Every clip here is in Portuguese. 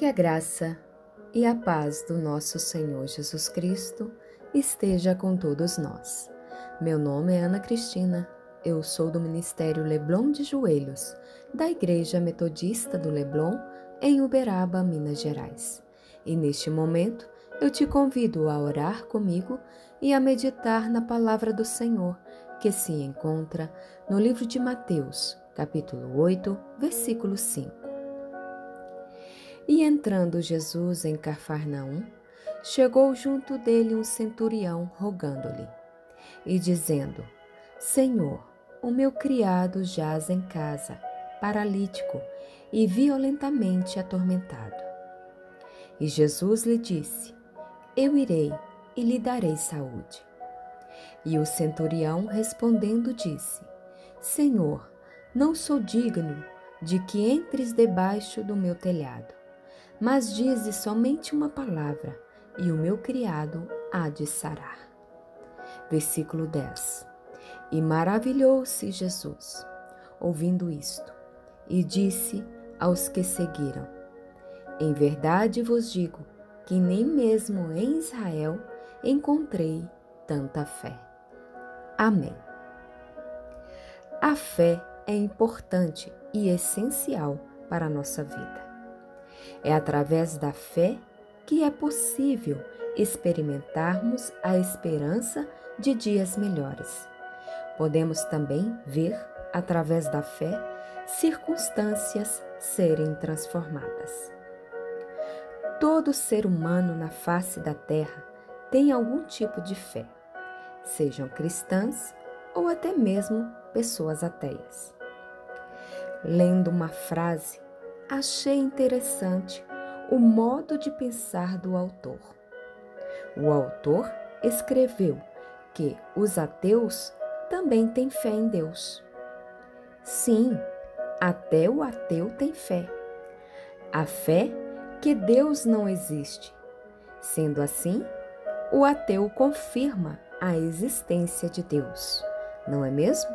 Que a graça e a paz do nosso Senhor Jesus Cristo esteja com todos nós. Meu nome é Ana Cristina, eu sou do Ministério Leblon de Joelhos, da Igreja Metodista do Leblon, em Uberaba, Minas Gerais. E neste momento eu te convido a orar comigo e a meditar na palavra do Senhor, que se encontra no livro de Mateus, capítulo 8, versículo 5. E entrando Jesus em Cafarnaum, chegou junto dele um centurião rogando-lhe e dizendo: Senhor, o meu criado jaz em casa, paralítico e violentamente atormentado. E Jesus lhe disse: Eu irei e lhe darei saúde. E o centurião respondendo disse: Senhor, não sou digno de que entres debaixo do meu telhado mas dize somente uma palavra, e o meu criado há de sarar. Versículo 10. E maravilhou-se Jesus, ouvindo isto, e disse aos que seguiram: Em verdade vos digo que nem mesmo em Israel encontrei tanta fé. Amém. A fé é importante e essencial para a nossa vida. É através da fé que é possível experimentarmos a esperança de dias melhores. Podemos também ver, através da fé, circunstâncias serem transformadas. Todo ser humano na face da terra tem algum tipo de fé, sejam cristãs ou até mesmo pessoas ateias. Lendo uma frase achei interessante o modo de pensar do autor. O autor escreveu que os ateus também têm fé em Deus. Sim, até o ateu tem fé. A fé que Deus não existe. Sendo assim, o ateu confirma a existência de Deus, não é mesmo?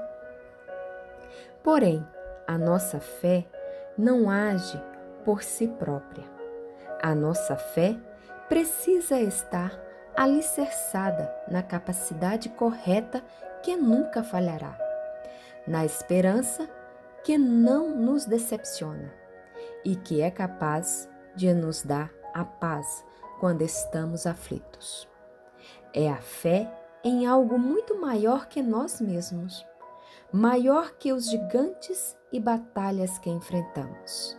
Porém, a nossa fé não age por si própria. A nossa fé precisa estar alicerçada na capacidade correta que nunca falhará, na esperança que não nos decepciona e que é capaz de nos dar a paz quando estamos aflitos. É a fé em algo muito maior que nós mesmos maior que os gigantes e batalhas que enfrentamos.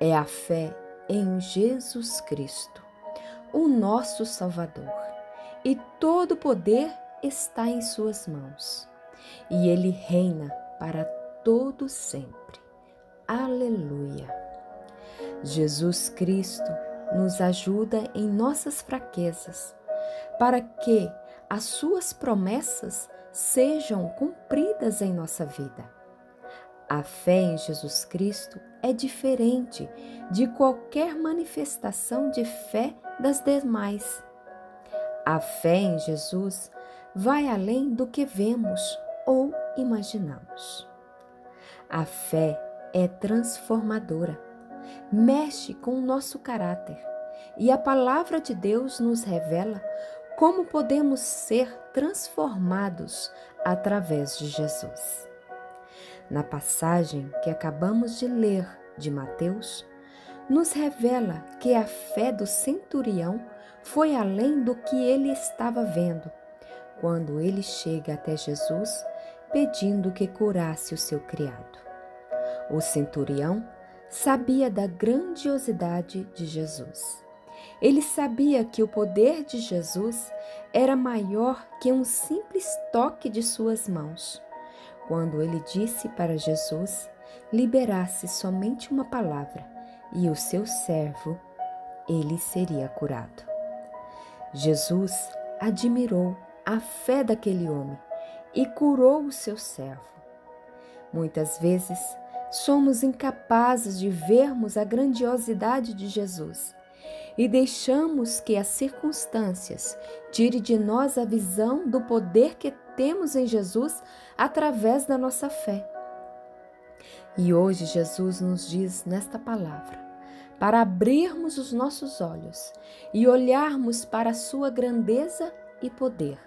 É a fé em Jesus Cristo, o nosso Salvador, e todo o poder está em Suas mãos, e Ele reina para todo sempre. Aleluia! Jesus Cristo nos ajuda em nossas fraquezas, para que as Suas promessas sejam cumpridas em nossa vida. A fé em Jesus Cristo é diferente de qualquer manifestação de fé das demais. A fé em Jesus vai além do que vemos ou imaginamos. A fé é transformadora, mexe com o nosso caráter e a palavra de Deus nos revela como podemos ser transformados através de Jesus. Na passagem que acabamos de ler de Mateus, nos revela que a fé do centurião foi além do que ele estava vendo, quando ele chega até Jesus pedindo que curasse o seu criado. O centurião sabia da grandiosidade de Jesus ele sabia que o poder de Jesus era maior que um simples toque de suas mãos. Quando ele disse para Jesus liberasse somente uma palavra e o seu servo, ele seria curado. Jesus admirou a fé daquele homem e curou o seu servo. Muitas vezes somos incapazes de vermos a grandiosidade de Jesus e deixamos que as circunstâncias tire de nós a visão do poder que temos em Jesus através da nossa fé. E hoje Jesus nos diz nesta palavra para abrirmos os nossos olhos e olharmos para a sua grandeza e poder,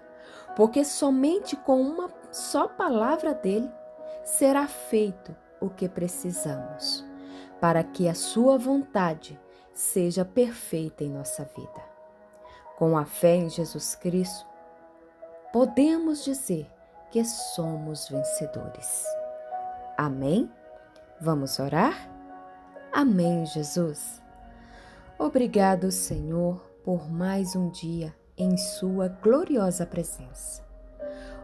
porque somente com uma só palavra dele será feito o que precisamos, para que a sua vontade seja perfeita em nossa vida. Com a fé em Jesus Cristo, podemos dizer que somos vencedores. Amém? Vamos orar? Amém, Jesus. Obrigado, Senhor, por mais um dia em Sua gloriosa presença.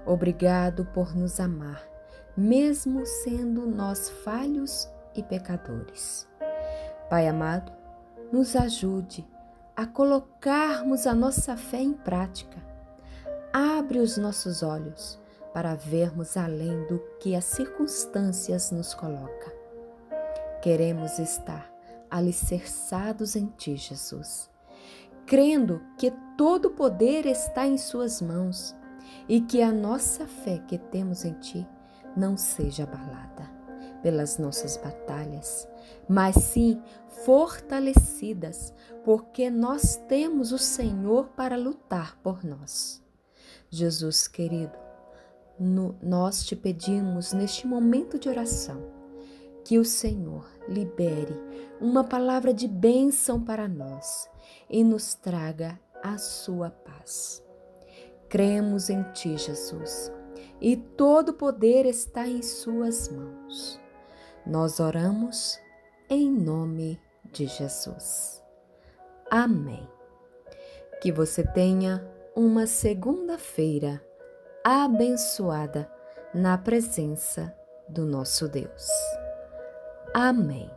Obrigado por nos amar, mesmo sendo nós falhos e pecadores. Pai amado, nos ajude a colocarmos a nossa fé em prática. Abre os nossos olhos para vermos além do que as circunstâncias nos colocam. Queremos estar alicerçados em Ti, Jesus, crendo que todo o poder está em Suas mãos e que a nossa fé que temos em Ti não seja abalada pelas nossas batalhas, mas sim fortalecidas, porque nós temos o Senhor para lutar por nós. Jesus querido, no, nós te pedimos neste momento de oração que o Senhor libere uma palavra de bênção para nós e nos traga a sua paz. Cremos em Ti, Jesus, e todo poder está em Suas mãos. Nós oramos em nome de Jesus. Amém. Que você tenha uma segunda-feira abençoada na presença do nosso Deus. Amém.